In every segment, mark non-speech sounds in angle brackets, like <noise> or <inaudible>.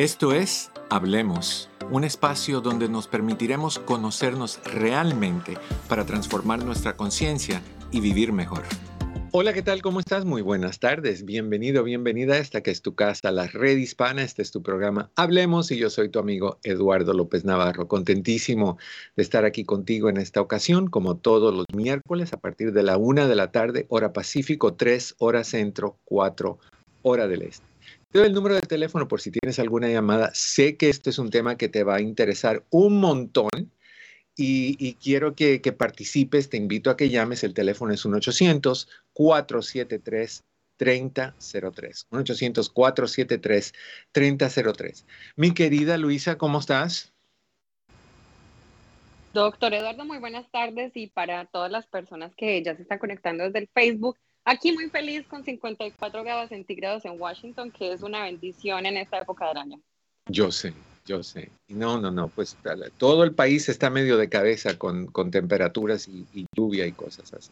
Esto es Hablemos, un espacio donde nos permitiremos conocernos realmente para transformar nuestra conciencia y vivir mejor. Hola, ¿qué tal? ¿Cómo estás? Muy buenas tardes. Bienvenido, bienvenida a esta que es tu casa, la red hispana. Este es tu programa Hablemos y yo soy tu amigo Eduardo López Navarro. Contentísimo de estar aquí contigo en esta ocasión, como todos los miércoles, a partir de la una de la tarde, hora Pacífico, tres horas centro, cuatro hora del este. Doy el número de teléfono por si tienes alguna llamada. Sé que esto es un tema que te va a interesar un montón y, quiero que, participes. Te invito a que llames. El teléfono es 1-800-473. 3003. 1-800-473-3003. Mi querida Luisa, ¿cómo estás? Doctor Eduardo, muy buenas tardes y para todas las personas que ya se están conectando desde el Facebook, Aquí muy feliz con 54 grados centígrados en Washington, que es una bendición en esta época del año. Yo sé, yo sé. No, no, no, pues todo el país está medio de cabeza con, con temperaturas y, lluvia y cosas así.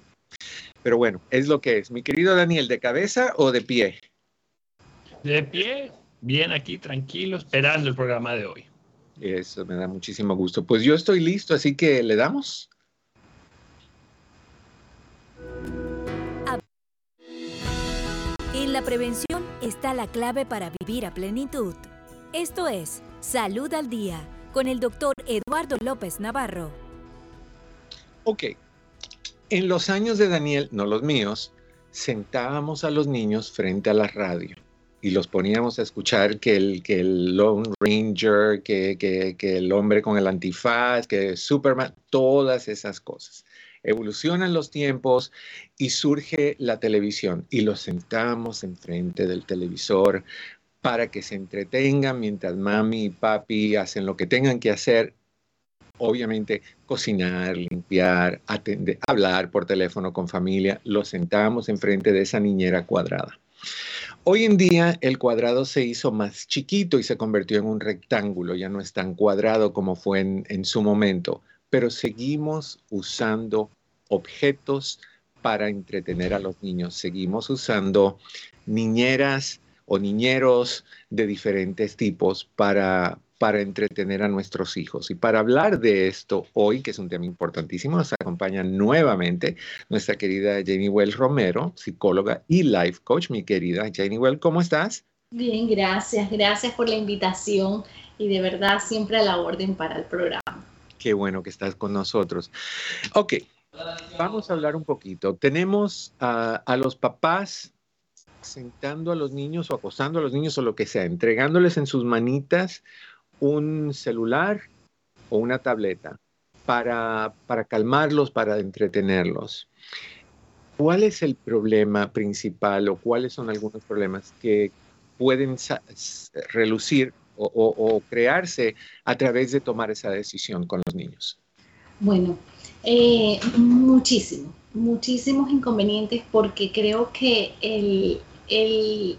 Pero bueno, es lo que es. Mi querido Daniel, ¿de cabeza o de pie? De pie, bien aquí, tranquilo, esperando el programa de hoy. Eso me da muchísimo gusto. Pues yo estoy listo, así que le damos. Prevención está la clave para vivir a plenitud. Esto es Salud al Día con el doctor Eduardo López Navarro. Ok, en los años de Daniel, no los míos, sentábamos a los niños frente a la radio y los poníamos a escuchar que el, que el Lone Ranger, que, que, que el hombre con el antifaz, que Superman, todas esas cosas evolucionan los tiempos y surge la televisión y los sentamos enfrente del televisor para que se entretengan mientras mami y papi hacen lo que tengan que hacer. Obviamente, cocinar, limpiar, hablar por teléfono con familia, los sentamos enfrente de esa niñera cuadrada. Hoy en día el cuadrado se hizo más chiquito y se convirtió en un rectángulo, ya no es tan cuadrado como fue en, en su momento, pero seguimos usando objetos para entretener a los niños. Seguimos usando niñeras o niñeros de diferentes tipos para, para entretener a nuestros hijos. Y para hablar de esto hoy, que es un tema importantísimo, nos acompaña nuevamente nuestra querida Janie Well Romero, psicóloga y life coach. Mi querida Janie Well, ¿cómo estás? Bien, gracias. Gracias por la invitación y de verdad siempre a la orden para el programa. Qué bueno que estás con nosotros. Ok, vamos a hablar un poquito. Tenemos a, los papás sentando a los niños o acostando a los niños o lo que sea, entregándoles en sus manitas un celular o una tableta para, para calmarlos, para entretenerlos. ¿Cuál es el problema principal o cuáles son algunos problemas que pueden relucir o, crearse a través de tomar esa decisión con los niños? Bueno, eh, muchísimo, muchísimos inconvenientes porque creo que el,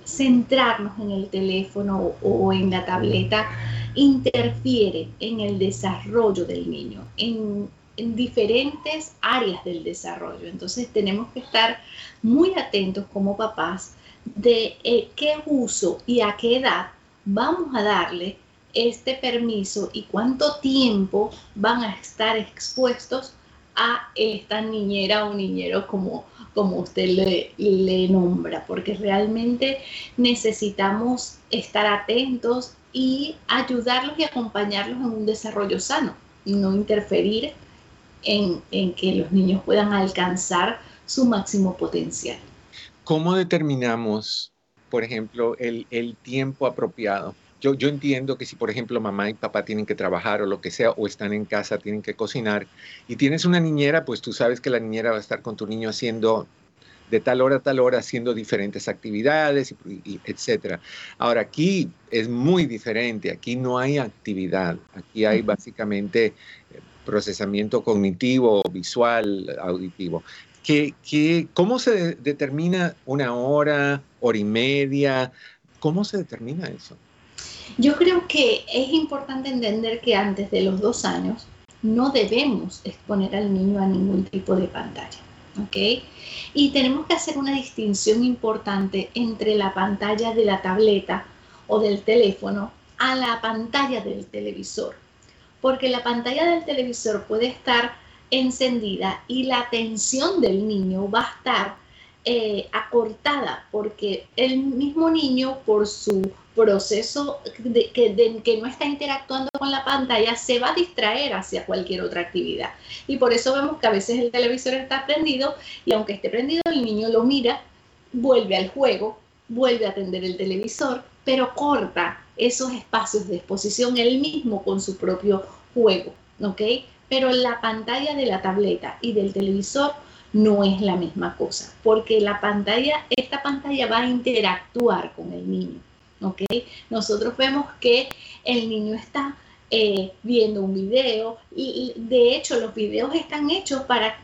centrarnos en el teléfono o en la tableta interfiere en el desarrollo del niño, en, diferentes áreas del desarrollo. Entonces tenemos que estar muy atentos como papás de eh, qué uso y a qué edad vamos a darle este permiso y cuánto tiempo van a estar expuestos a esta niñera o niñero como, como usted le, nombra, porque realmente necesitamos estar atentos y ayudarlos y acompañarlos en un desarrollo sano, no interferir en, en que los niños puedan alcanzar su máximo potencial. ¿Cómo determinamos, por ejemplo, el, el tiempo apropiado? Yo, yo, entiendo que si, por ejemplo, mamá y papá tienen que trabajar o lo que sea, o están en casa, tienen que cocinar, y tienes una niñera, pues tú sabes que la niñera va a estar con tu niño haciendo de tal hora a tal hora, haciendo diferentes actividades, y, etcétera. Ahora, aquí es muy diferente, aquí no hay actividad, aquí hay básicamente eh, procesamiento cognitivo, visual, auditivo. ¿Qué, qué, cómo se determina una hora, hora y media? ¿Cómo se determina eso? Yo creo que es importante entender que antes de los dos años no debemos exponer al niño a ningún tipo de pantalla. Y tenemos que hacer una distinción importante entre la pantalla de la tableta o del teléfono a la pantalla del televisor, porque la pantalla del televisor puede estar encendida y la atención del niño va a estar eh, acortada, porque el mismo niño, por su proceso de, que, no está interactuando con la pantalla, se va a distraer hacia cualquier otra actividad. Y por eso vemos que a veces el televisor está prendido y aunque esté prendido, el niño lo mira, vuelve al juego, vuelve a atender el televisor, pero corta esos espacios de exposición él mismo con su propio juego, ¿ok? Pero la pantalla de la tableta y del televisor no es la misma cosa, porque la pantalla, esta pantalla va a interactuar con el niño, ¿ok? Nosotros vemos que el niño está eh, viendo un video y de hecho los videos están hechos para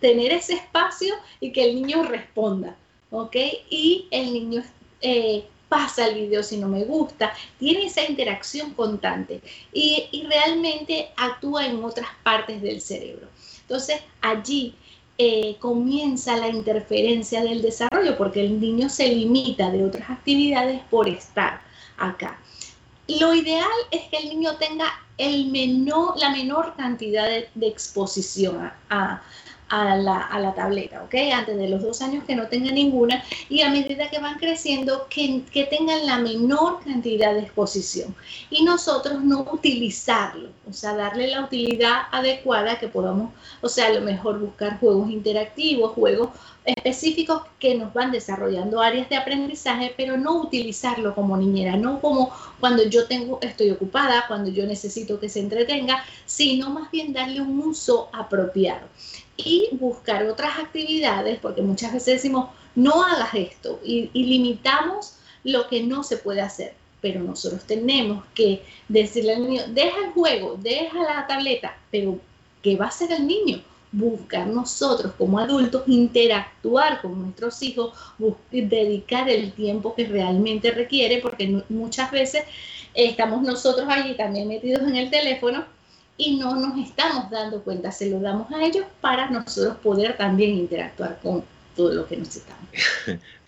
tener ese espacio y que el niño responda, ¿ok? Y el niño eh, pasa el video si no me gusta, tiene esa interacción constante y, y realmente actúa en otras partes del cerebro. Entonces allí eh, comienza la interferencia del desarrollo porque el niño se limita de otras actividades por estar acá. Lo ideal es que el niño tenga el menor, la menor cantidad de, exposición a, a la, tableta, ¿ok? Antes de los dos años que no tengan ninguna y a medida que van creciendo que, que tengan la menor cantidad de exposición y nosotros no utilizarlo, o sea, darle la utilidad adecuada que podamos, o sea, a lo mejor buscar juegos interactivos, juegos específicos que nos van desarrollando áreas de aprendizaje, pero no utilizarlo como niñera, no como cuando yo tengo, estoy ocupada, cuando yo necesito que se entretenga, sino más bien darle un uso apropiado y buscar otras actividades, porque muchas veces decimos, no hagas esto y, limitamos lo que no se puede hacer. Pero nosotros tenemos que decirle al niño, deja el juego, deja la tableta, pero ¿qué va a hacer el niño? Buscar nosotros como adultos, interactuar con nuestros hijos, dedicar el tiempo que realmente requiere, porque muchas veces estamos nosotros allí también metidos en el teléfono y no nos estamos dando cuenta, se lo damos a ellos para nosotros poder también interactuar con todo lo que necesitamos.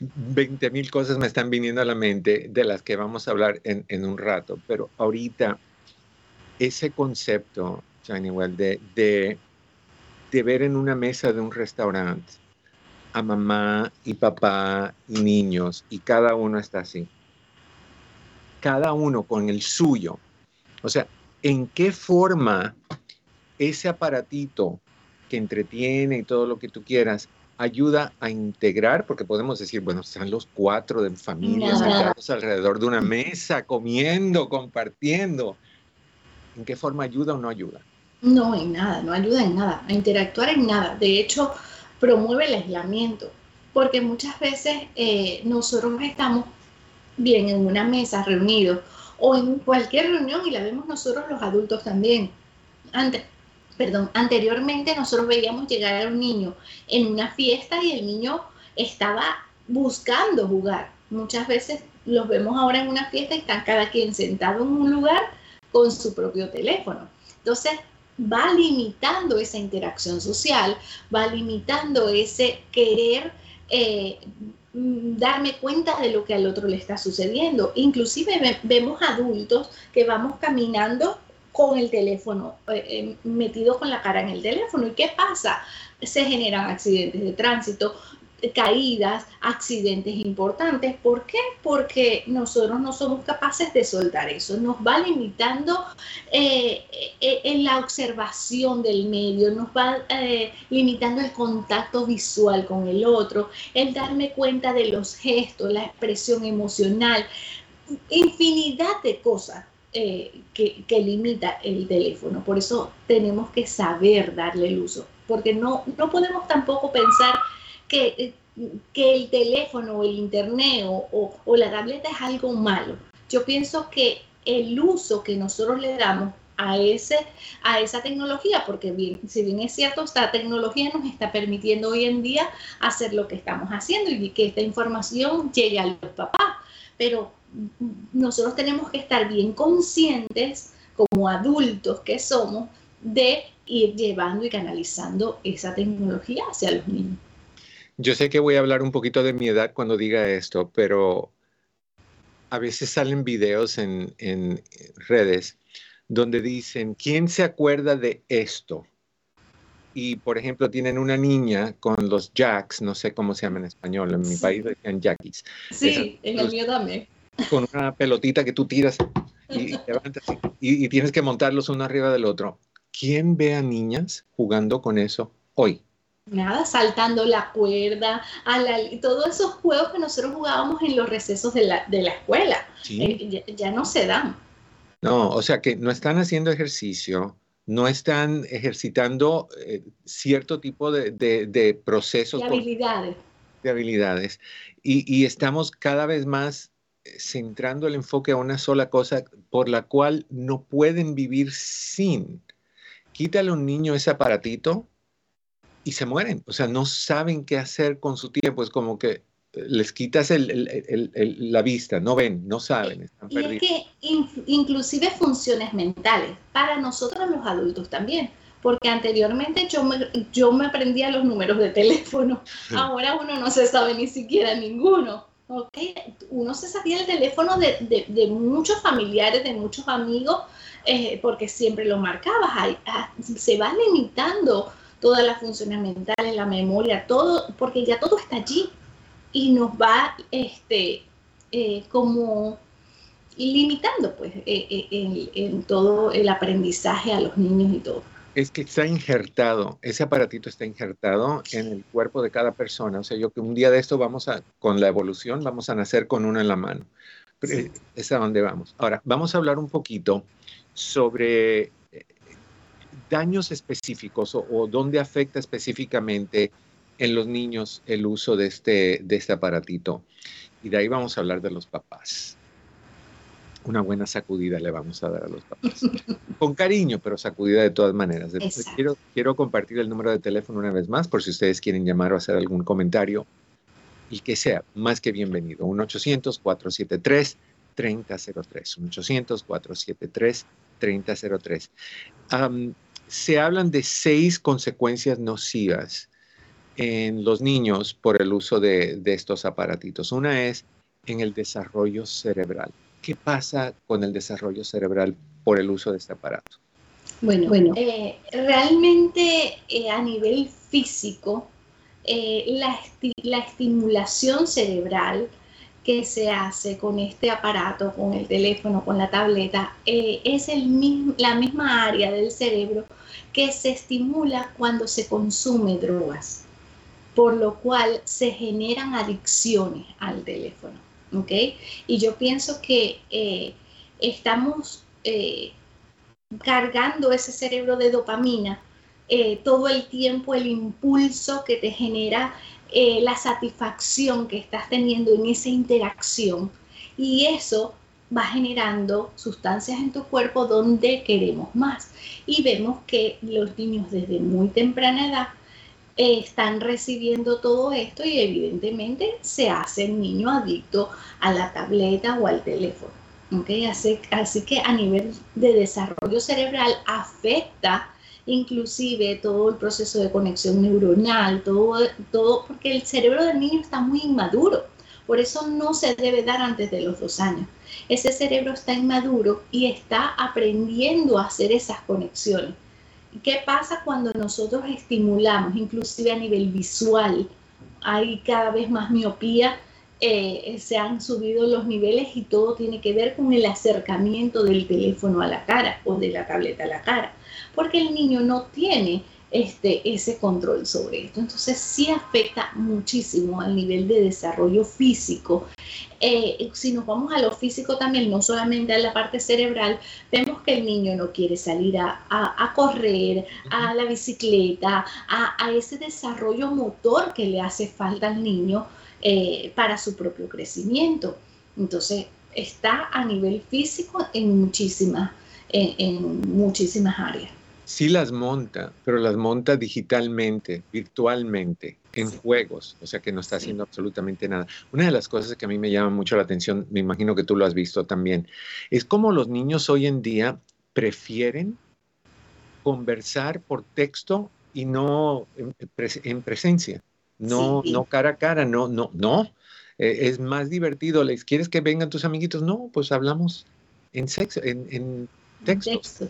20 <laughs> mil cosas me están viniendo a la mente de las que vamos a hablar en, en un rato, pero ahorita ese concepto, Shining de, de, de ver en una mesa de un restaurante a mamá y papá y niños y cada uno está así. Cada uno con el suyo. O sea, en qué forma ese aparatito que entretiene y todo lo que tú quieras ayuda a integrar, porque podemos decir, bueno, están los cuatro de familia sentados alrededor de una mesa, comiendo, compartiendo. ¿En qué forma ayuda o no ayuda? No, en nada, no ayuda en nada, a interactuar en nada. De hecho, promueve el aislamiento, porque muchas veces eh, nosotros estamos bien en una mesa reunidos o en cualquier reunión y la vemos nosotros los adultos también. Antes, perdón, anteriormente nosotros veíamos llegar a un niño en una fiesta y el niño estaba buscando jugar. Muchas veces los vemos ahora en una fiesta y están cada quien sentado en un lugar con su propio teléfono. Entonces, va limitando esa interacción social, va limitando ese querer eh, darme cuenta de lo que al otro le está sucediendo. Inclusive vemos adultos que vamos caminando con el teléfono, eh, eh, metido con la cara en el teléfono. ¿Y qué pasa? Se generan accidentes de tránsito, caídas, accidentes importantes. ¿Por qué? Porque nosotros no somos capaces de soltar eso. Nos va limitando eh, eh, en la observación del medio, nos va eh, limitando el contacto visual con el otro, el darme cuenta de los gestos, la expresión emocional, infinidad de cosas. que, que, limita el teléfono. Por eso tenemos que saber darle el uso, porque no, no podemos tampoco pensar que, el teléfono o el internet o, la tableta es algo malo. Yo pienso que el uso que nosotros le damos a, ese, a esa tecnología, porque si bien es cierto, esta tecnología nos está permitiendo hoy en día hacer lo que estamos haciendo y que esta información llegue a los papás, pero nosotros tenemos que estar bien conscientes como adultos que somos de ir llevando y canalizando esa tecnología hacia los niños. Yo sé que voy a hablar un poquito de mi edad cuando diga esto, pero a veces salen videos en, en redes donde dicen, ¿quién se acuerda de esto? y, por ejemplo, tienen una niña con los jacks, no sé cómo se llama en español, en mi país decían jackies. Sí, en el mío también. Con una pelotita que tú tiras y, <laughs> y, y, tienes que montarlos uno arriba del otro. ¿Quién ve a niñas jugando con eso hoy? Nada, saltando la cuerda, a la, todos esos juegos que nosotros jugábamos en los recesos de la, de la escuela, eh, ya, ya no se dan. No, o sea que no están haciendo ejercicio, no están ejercitando eh, cierto tipo de, procesos. De habilidades. de habilidades. Y, estamos cada vez más eh, centrando el enfoque a una sola cosa por la cual no pueden vivir sin. Quítale a un niño ese aparatito y se mueren. O sea, no saben qué hacer con su tiempo. Es como que les quitas la vista, no ven, no saben. Están y es que inclusive funciones mentales, para nosotros los adultos también, porque anteriormente yo me, yo me aprendía los números de teléfono, <laughs> ahora uno no se sabe ni siquiera ninguno. Okay. Uno se sabía el teléfono de, de, muchos familiares, de muchos amigos, eh, porque siempre lo marcabas. Ah, se va limitando todas las funciones mentales, la memoria, todo, porque ya todo está allí y nos va este, eh, como limitando pues eh, eh, en, todo el aprendizaje a los niños y todo. Es que está injertado, ese aparatito está injertado en el cuerpo de cada persona. O sea, yo que un día de esto vamos a, con la evolución, vamos a nacer con uno en la mano. Es a donde vamos. Ahora, vamos a hablar un poquito sobre daños específicos o, o dónde afecta específicamente en los niños el uso de este, de este aparatito. Y de ahí vamos a hablar de los papás. Una buena sacudida le vamos a dar a los papás. <laughs> Con cariño, pero sacudida de todas maneras. Quiero, quiero compartir el número de teléfono una vez más por si ustedes quieren llamar o hacer algún comentario. Y que sea más que bienvenido. 1-800-473. 3003, 1-800-473-3003. Se hablan de seis consecuencias nocivas en los niños por el uso de, estos aparatitos. Una es en el desarrollo cerebral. ¿Qué pasa con el desarrollo cerebral por el uso de este aparato? Bueno, bueno eh, realmente eh, a nivel físico, eh, la, la, estimulación cerebral que se hace con este aparato, con el teléfono, con la tableta, es el la misma área del cerebro que se estimula cuando se consume drogas por lo cual se generan adicciones al teléfono. Y yo pienso que eh, estamos eh, cargando ese cerebro de dopamina eh, todo el tiempo, el impulso que te genera la satisfacción que estás teniendo en esa interacción. Y eso va generando sustancias en tu cuerpo donde queremos más. Y vemos que los niños desde muy temprana edad están recibiendo todo esto y evidentemente se hace el niño adicto a la tableta o al teléfono. Así, así que a nivel de desarrollo cerebral afecta inclusive todo el proceso de conexión neuronal, todo, todo, porque el cerebro del niño está muy inmaduro. Por eso no se debe dar antes de los dos años. Ese cerebro está inmaduro y está aprendiendo a hacer esas conexiones. ¿Qué pasa cuando nosotros estimulamos, inclusive a nivel visual? Hay cada vez más miopía, eh, se han subido los niveles y todo tiene que ver con el acercamiento del teléfono a la cara o de la tableta a la cara, porque el niño no tiene este, ese control sobre esto. Entonces sí afecta muchísimo al nivel de desarrollo físico. Eh, si nos vamos a lo físico también, no solamente a la parte cerebral, vemos que el niño no quiere salir a, correr, a la bicicleta, a, ese desarrollo motor que le hace falta al niño eh, para su propio crecimiento. Entonces está a nivel físico en muchísimas, en muchísimas áreas sí las monta, pero las monta digitalmente, virtualmente, en juegos, o sea que no está haciendo absolutamente nada. Una de las cosas que a mí me llama mucho la atención, me imagino que tú lo has visto también, es cómo los niños hoy en día prefieren conversar por texto y no en, presencia, no, no cara a cara, no, no, no. eh, es más divertido. ¿Les quieres que vengan tus amiguitos? No, pues hablamos en sexo, en, en textos.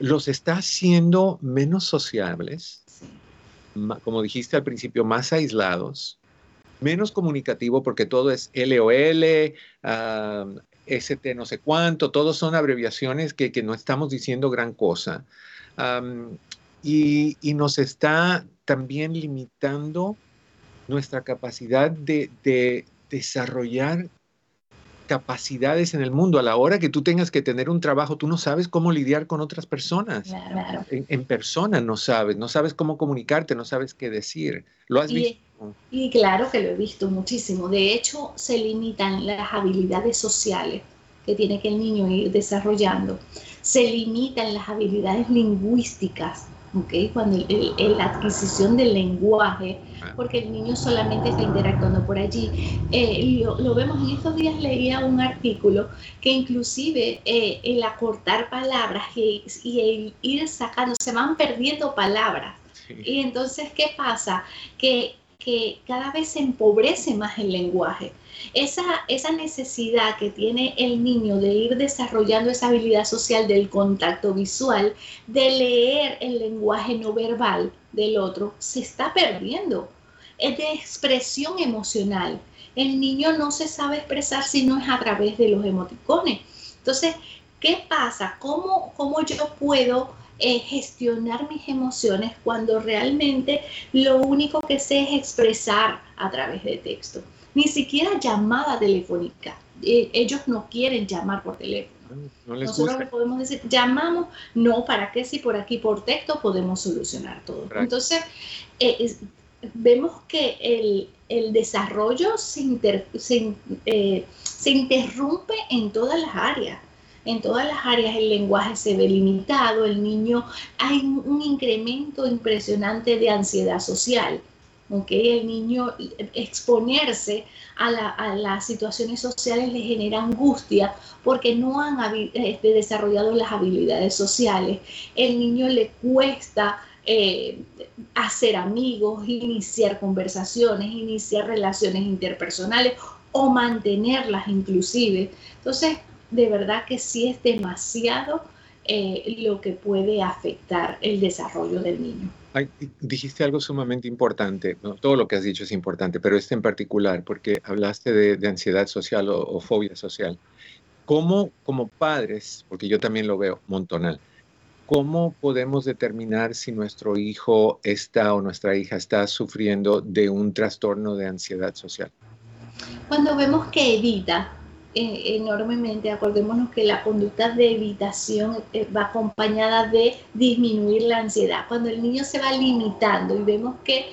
Los está haciendo menos sociables, como dijiste al principio, más aislados, menos comunicativo porque todo es LOL, ST no sé cuánto, todos son abreviaciones que, no estamos diciendo gran cosa. y, nos está también limitando nuestra capacidad de, de desarrollar capacidades en el mundo. A la hora que tú tengas que tener un trabajo, tú no sabes cómo lidiar con otras personas. En, persona no sabes, no sabes cómo comunicarte, no sabes qué decir. ¿Lo has visto? Y claro que lo he visto muchísimo. De hecho, se limitan las habilidades sociales que tiene que el niño ir desarrollando. Se limitan las habilidades lingüísticas ¿okay? cuando la adquisición del lenguaje, ah. porque el niño solamente está interactuando por allí. Eh, lo, vemos en estos días, leía un artículo que inclusive eh, el acortar palabras y, el ir sacando, se van perdiendo palabras. Y entonces, ¿qué pasa? Que, que cada vez se empobrece más el lenguaje. Esa, esa necesidad que tiene el niño de ir desarrollando esa habilidad social del contacto visual, de leer el lenguaje no verbal del otro, se está perdiendo. Es de expresión emocional. El niño no se sabe expresar si no es a través de los emoticones. Entonces, ¿qué pasa? ¿Cómo, cómo yo puedo eh, gestionar mis emociones cuando realmente lo único que sé es expresar a través de texto? ni siquiera llamada telefónica. Eh, ellos no quieren llamar por teléfono. Nosotros le podemos decir, llamamos, no, ¿para qué? Si por aquí por texto podemos solucionar todo. Entonces, eh, vemos que el, el desarrollo se, se, eh, se interrumpe en todas las áreas en todas las áreas el lenguaje se ve limitado, el niño hay un incremento impresionante de ansiedad social. El niño exponerse a, las situaciones sociales le genera angustia porque no han este, desarrollado las habilidades sociales. El niño le cuesta eh, hacer amigos, iniciar conversaciones, iniciar relaciones interpersonales o mantenerlas inclusive. Entonces, de verdad que sí es demasiado eh, lo que puede afectar el desarrollo del niño dijiste algo sumamente importante, todo lo que has dicho es importante, pero este en particular, porque hablaste de, ansiedad social o, fobia social. ¿Cómo, como padres, porque yo también lo veo montonal, cómo podemos determinar si nuestro hijo está o nuestra hija está sufriendo de un trastorno de ansiedad social? Cuando vemos que evita, enormemente. Acordémonos que la conducta de evitación eh, va acompañada de disminuir la ansiedad. Cuando el niño se va limitando y vemos que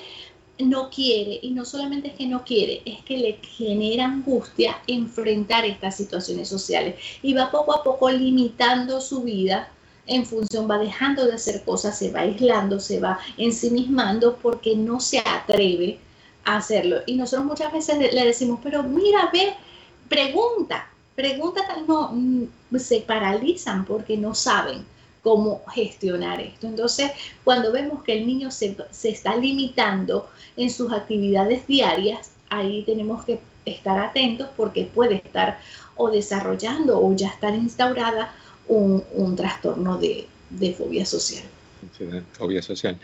no quiere, y no solamente es que no quiere, es que le genera angustia enfrentar estas situaciones sociales y va poco a poco limitando su vida en función, va dejando de hacer cosas, se va aislando, se va ensimismando porque no se atreve a hacerlo. Y nosotros muchas veces le decimos, pero mira, ve, pregunta, pregunta, no, mm, se paralizan porque no saben cómo gestionar esto. Entonces, cuando vemos que el niño se, está limitando en sus actividades diarias, ahí tenemos que estar atentos porque puede estar o desarrollando o ya estar instaurada un, trastorno de, de fobia social. Fobia social.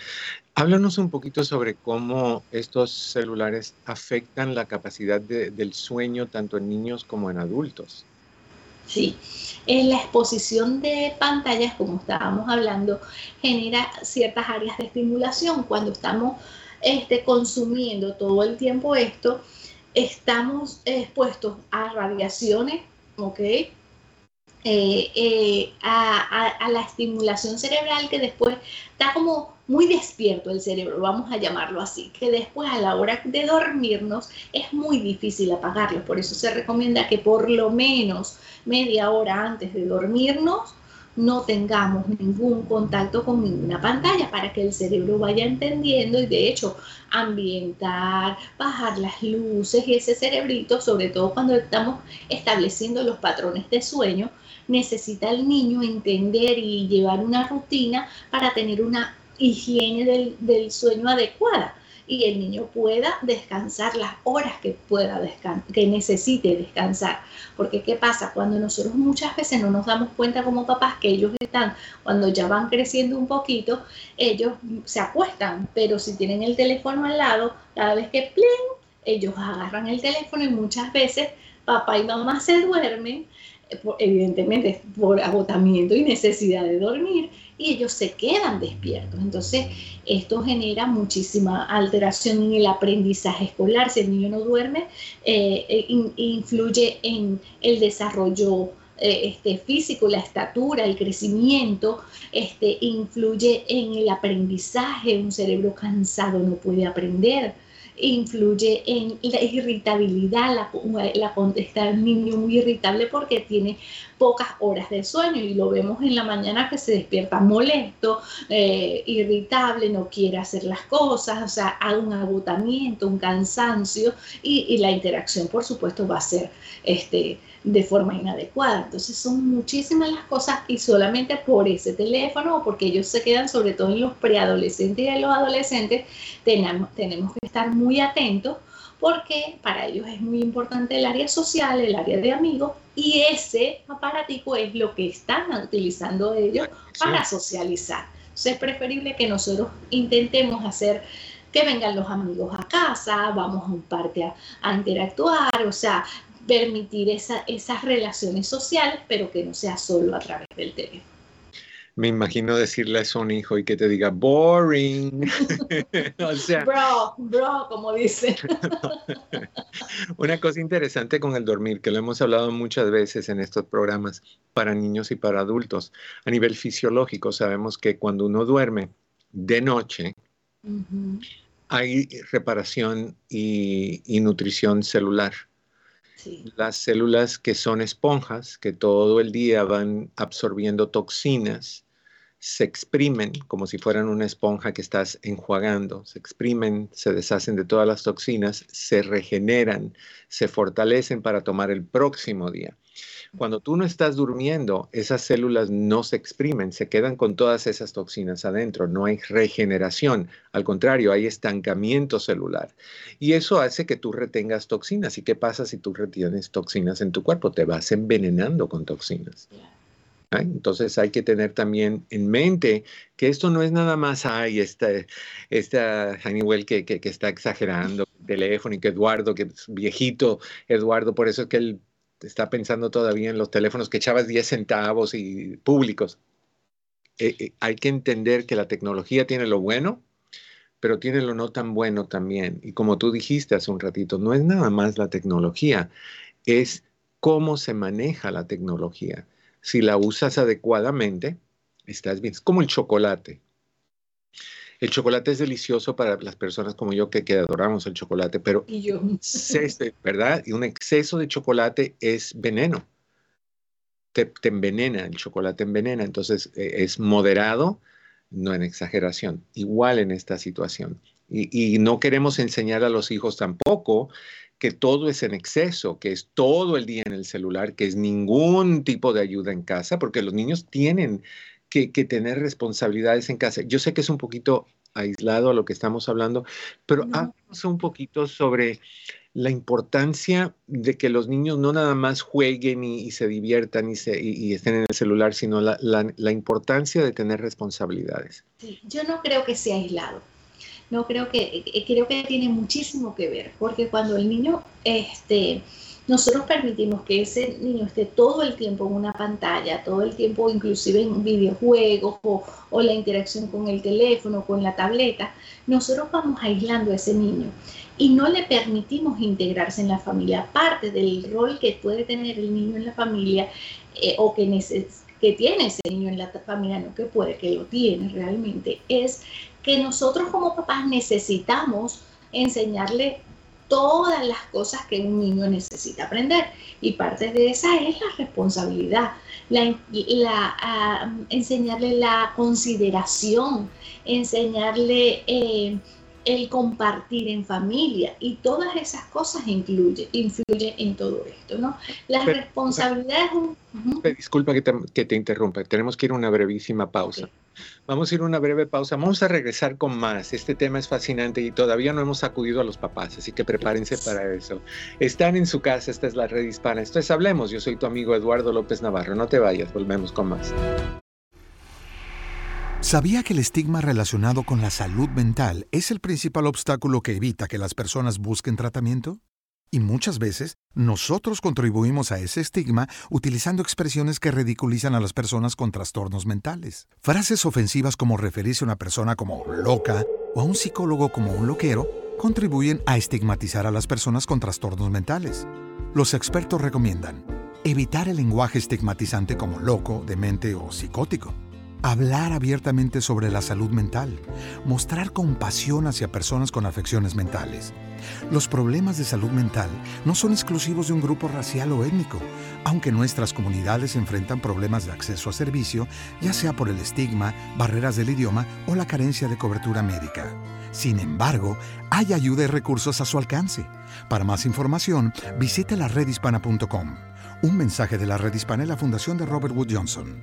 Háblanos un poquito sobre cómo estos celulares afectan la capacidad del sueño tanto en niños como en adultos. Sí, en la exposición de pantallas, como estábamos hablando, genera ciertas áreas de estimulación. Cuando estamos este, consumiendo todo el tiempo esto, estamos expuestos a radiaciones, ¿ok? Eh, eh, a, la estimulación cerebral que después está como muy despierto el cerebro, vamos a llamarlo así, que después a la hora de dormirnos es muy difícil apagarlo. Por eso se recomienda que por lo menos media hora antes de dormirnos no tengamos ningún contacto con ninguna pantalla para que el cerebro vaya entendiendo y de hecho ambientar, bajar las luces y ese cerebrito, sobre todo cuando estamos estableciendo los patrones de sueño, necesita el niño entender y llevar una rutina para tener una higiene del, sueño adecuada. y el niño pueda descansar las horas que pueda que necesite descansar. Porque ¿qué pasa? Cuando nosotros muchas veces no nos damos cuenta como papás que ellos están, cuando ya van creciendo un poquito, ellos se acuestan, pero si tienen el teléfono al lado, cada vez que plen, ellos agarran el teléfono y muchas veces papá y mamá se duermen evidentemente por agotamiento y necesidad de dormir, y ellos se quedan despiertos. Entonces, esto genera muchísima alteración en el aprendizaje escolar. Si el niño no duerme, eh, eh, influye en el desarrollo eh, este, físico, la estatura, el crecimiento, este, influye en el aprendizaje. Un cerebro cansado no puede aprender influye en la irritabilidad, la, la, está el niño muy irritable porque tiene pocas horas de sueño y lo vemos en la mañana que se despierta molesto, eh, irritable, no quiere hacer las cosas, o sea, hay un agotamiento, un cansancio y, y la interacción por supuesto va a ser este, de forma inadecuada. Entonces son muchísimas las cosas y solamente por ese teléfono o porque ellos se quedan sobre todo en los preadolescentes y en los adolescentes, tenemos, tenemos que estar muy atentos porque para ellos es muy importante el área social, el área de amigos y ese aparatico es lo que están utilizando ellos para socializar. Entonces es preferible que nosotros intentemos hacer que vengan los amigos a casa, vamos a un parque a, a interactuar, o sea, permitir esas relaciones sociales, pero que no sea solo a través del teléfono. Me imagino decirle a un hijo y que te diga boring. <laughs> o sea, bro, bro, como dice. <laughs> Una cosa interesante con el dormir, que lo hemos hablado muchas veces en estos programas para niños y para adultos. A nivel fisiológico, sabemos que cuando uno duerme de noche, hay reparación y nutrición celular. Las células que son esponjas, que todo el día van absorbiendo toxinas, se exprimen como si fueran una esponja que estás enjuagando, se exprimen, se deshacen de todas las toxinas, se regeneran, se fortalecen para tomar el próximo día. Cuando tú no estás durmiendo, esas células no se exprimen, se quedan con todas esas toxinas adentro, no hay regeneración, al contrario, hay estancamiento celular. Y eso hace que tú retengas toxinas. ¿Y qué pasa si tú retienes toxinas en tu cuerpo? Te vas envenenando con toxinas. Entonces hay que tener también en mente que esto no es nada más, ay, esta, esta Honeywell que, que, que está exagerando, el teléfono y que Eduardo, que es viejito, Eduardo, por eso es que él está pensando todavía en los teléfonos que echabas 10 centavos y públicos. Eh, eh, hay que entender que la tecnología tiene lo bueno, pero tiene lo no tan bueno también. Y como tú dijiste hace un ratito, no es nada más la tecnología, es cómo se maneja la tecnología. Si la usas adecuadamente, estás bien. Es como el chocolate. El chocolate es delicioso para las personas como yo que, adoramos el chocolate, pero y yo. ¿verdad? Y un exceso de chocolate es veneno. Te, envenena, el chocolate envenena. Entonces e, es moderado, no en exageración. Igual en esta situación. Y, y no queremos enseñar a los hijos tampoco que todo es en exceso, que es todo el día en el celular, que es ningún tipo de ayuda en casa, porque los niños tienen que, tener responsabilidades en casa. Yo sé que es un poquito aislado a lo que estamos hablando, pero no. un poquito sobre la importancia de que los niños no nada más jueguen y, se diviertan y, se, y, estén en el celular, sino la, la, la importancia de tener responsabilidades. Sí, yo no creo que sea aislado. No creo que, eh, creo que tiene muchísimo que ver, porque cuando el niño este, nosotros permitimos que ese niño esté todo el tiempo en una pantalla, todo el tiempo inclusive en videojuegos o, la interacción con el teléfono, con la tableta, nosotros vamos aislando a ese niño y no le permitimos integrarse en la familia. Parte del rol que puede tener el niño en la familia eh, o que, que tiene ese niño en la familia, no que puede, que lo tiene realmente, es que nosotros como papás necesitamos enseñarle todas las cosas que un niño necesita aprender. Y parte de esa es la responsabilidad, la, enseñarle la consideración, enseñarle eh, el compartir en familia y todas esas cosas influyen influye en todo esto, ¿no? La responsabilidad es un... Disculpa que te, que te, interrumpa, tenemos que ir a una brevísima pausa. Vamos a ir a una breve pausa, vamos a regresar con más. Este tema es fascinante y todavía no hemos acudido a los papás, así que prepárense para eso. Están en su casa, esta es la red hispana. Esto es Hablemos, yo soy tu amigo Eduardo López Navarro. No te vayas, volvemos con más. ¿Sabía que el estigma relacionado con la salud mental es el principal obstáculo que evita que las personas busquen tratamiento? Y muchas veces nosotros contribuimos a ese estigma utilizando expresiones que ridiculizan a las personas con trastornos mentales. Frases ofensivas como referirse a una persona como loca o a un psicólogo como un loquero contribuyen a estigmatizar a las personas con trastornos mentales. Los expertos recomiendan evitar el lenguaje estigmatizante como loco, demente o psicótico hablar abiertamente sobre la salud mental, mostrar compasión hacia personas con afecciones mentales. Los problemas de salud mental no son exclusivos de un grupo racial o étnico, aunque nuestras comunidades enfrentan problemas de acceso a servicio, ya sea por el estigma, barreras del idioma o la carencia de cobertura médica. Sin embargo, hay ayuda y recursos a su alcance. Para más información, visite la redhispana.com. Un mensaje de la Red Hispana y la Fundación de Robert Wood Johnson.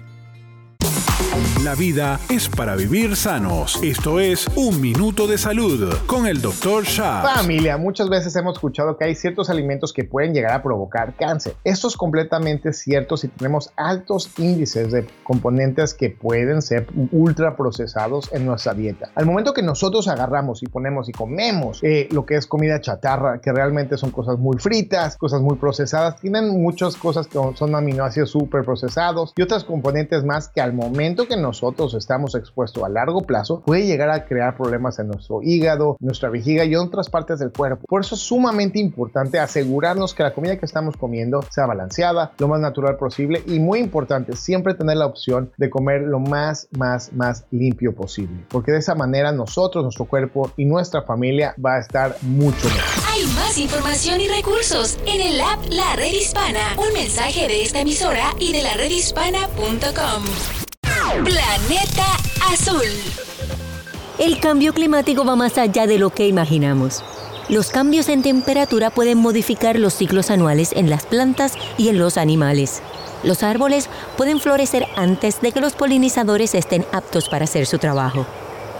La vida es para vivir sanos. Esto es Un Minuto de Salud con el Dr. Shah. Familia, muchas veces hemos escuchado que hay ciertos alimentos que pueden llegar a provocar cáncer. Esto es completamente cierto si tenemos altos índices de componentes que pueden ser ultra procesados en nuestra dieta. Al momento que nosotros agarramos y ponemos y comemos eh, lo que es comida chatarra, que realmente son cosas muy fritas, cosas muy procesadas, tienen muchas cosas que son aminoácidos súper procesados y otras componentes más que al momento que nosotros estamos expuestos a largo plazo puede llegar a crear problemas en nuestro hígado, nuestra vejiga y otras partes del cuerpo. Por eso es sumamente importante asegurarnos que la comida que estamos comiendo sea balanceada, lo más natural posible y muy importante, siempre tener la opción de comer lo más, más, más limpio posible. Porque de esa manera nosotros, nuestro cuerpo y nuestra familia va a estar mucho mejor. Hay más información y recursos en el app La Red Hispana. Un mensaje de esta emisora y de la redhispana.com. Planeta Azul. El cambio climático va más allá de lo que imaginamos. Los cambios en temperatura pueden modificar los ciclos anuales en las plantas y en los animales. Los árboles pueden florecer antes de que los polinizadores estén aptos para hacer su trabajo.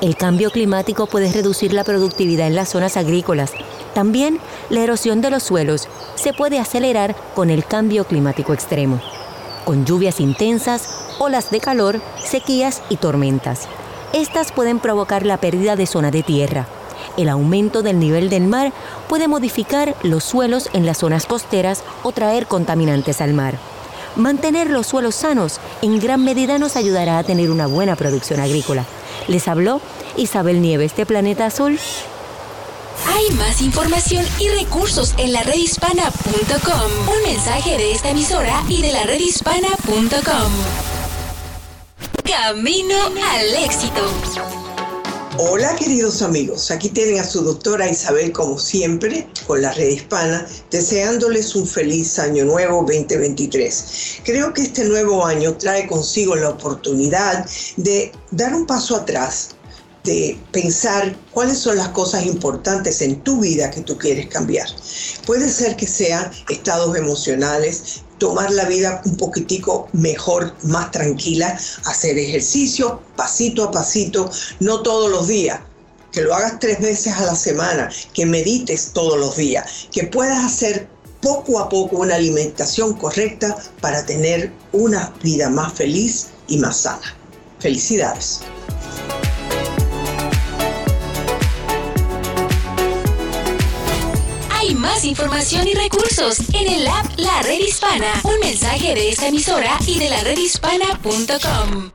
El cambio climático puede reducir la productividad en las zonas agrícolas. También la erosión de los suelos se puede acelerar con el cambio climático extremo, con lluvias intensas olas de calor, sequías y tormentas. Estas pueden provocar la pérdida de zona de tierra. El aumento del nivel del mar puede modificar los suelos en las zonas costeras o traer contaminantes al mar. Mantener los suelos sanos en gran medida nos ayudará a tener una buena producción agrícola. Les habló Isabel Nieves de Planeta Azul. Hay más información y recursos en la redhispana.com. Un mensaje de esta emisora y de la redhispana.com. Camino al éxito. Hola queridos amigos, aquí tienen a su doctora Isabel como siempre con la red hispana, deseándoles un feliz año nuevo 2023. Creo que este nuevo año trae consigo la oportunidad de dar un paso atrás, de pensar cuáles son las cosas importantes en tu vida que tú quieres cambiar. Puede ser que sean estados emocionales, tomar la vida un poquitico mejor, más tranquila, hacer ejercicio pasito a pasito, no todos los días, que lo hagas tres veces a la semana, que medites todos los días, que puedas hacer poco a poco una alimentación correcta para tener una vida más feliz y más sana. Felicidades. Información y recursos en el app La Red Hispana. Un mensaje de esta emisora y de la redhispana.com.